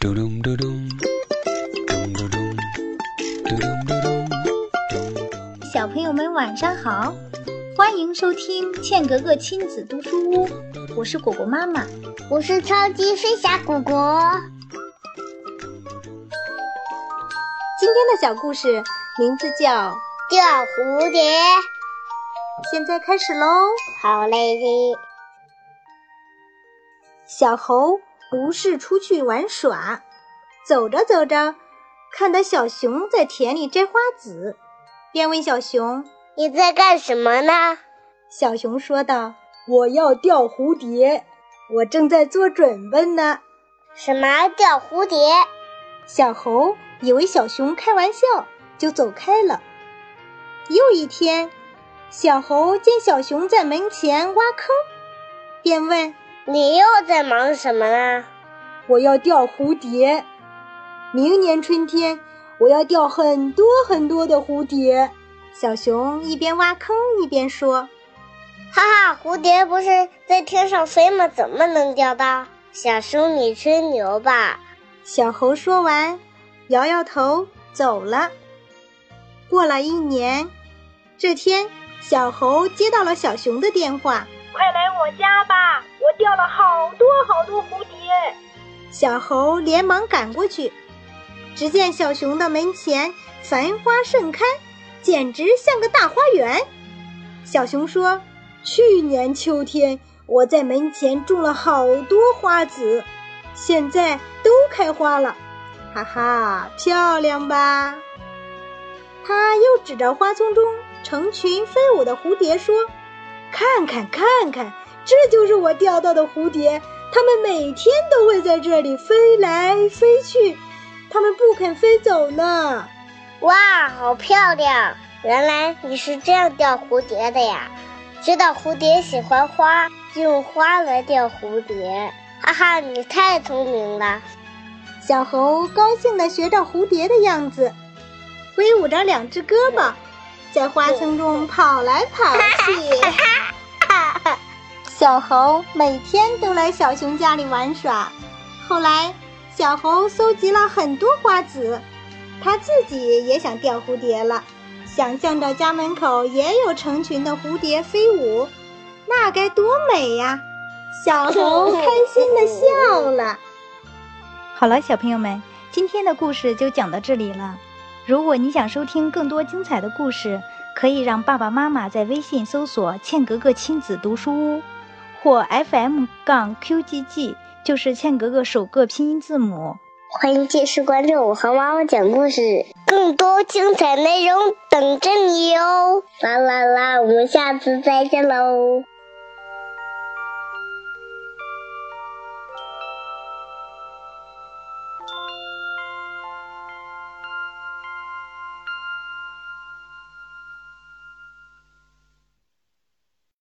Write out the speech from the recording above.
嘟咚嘟咚，咚嘟咚，嘟咚嘟咚，咚咚。小朋友们晚上好，欢迎收听茜格格亲子读书屋，我是果果妈妈。我是超级飞侠果果。今天的小故事名字叫《钓蝴蝶》，现在开始喽。好嘞，小猴不是出去玩耍，走着走着，看到小熊在田里摘花籽，便问小熊你在干什么呢？小熊说道：“我要钓蝴蝶，我正在做准备呢。什么钓蝴蝶？”小猴以为小熊开玩笑，就走开了。又一天，小猴见小熊在门前挖坑，便问你又在忙什么呢？：“我要钓蝴蝶，明年春天我要钓很多很多的蝴蝶。”小熊一边挖坑一边说。哈哈，蝴蝶不是在天上飞吗？怎么能钓到？小熊，你吹牛吧！小猴说完，摇摇头走了。过了一年，这天，小猴接到了小熊的电话。快来我家吧！掉了好多好多蝴蝶。小猴连忙赶过去，只见小熊的门前繁花盛开，简直像个大花园。小熊说：“去年秋天我在门前种了好多花籽，现在都开花了，哈哈，漂亮吧？”他又指着花丛中成群飞舞的蝴蝶说：“看看，看看，这就是我钓到的蝴蝶。它们每天都会在这里飞来飞去，它们不肯飞走呢。哇，好漂亮！原来你是这样钓蝴蝶的呀！知道蝴蝶喜欢花，就用花来钓蝴蝶。哈哈，你太聪明了！”小猴高兴地学着蝴蝶的样子，挥舞着两只胳膊，在花丛中跑来跑去。小猴每天都来小熊家里玩耍。后来，小猴搜集了很多花籽，他自己也想钓蝴蝶了，想象着家门口也有成群的蝴蝶飞舞，那该多美呀！小猴 开心的笑了。好了，小朋友们，今天的故事就讲到这里了。如果你想收听更多精彩的故事，可以让爸爸妈妈在微信搜索“茜格格亲子读书屋”或 FM 杠 QGG，就是倩格格首个拼音字母。欢迎继续关注我和妈妈讲故事，更多精彩内容等着你哟！啦啦啦，我们下次再见喽！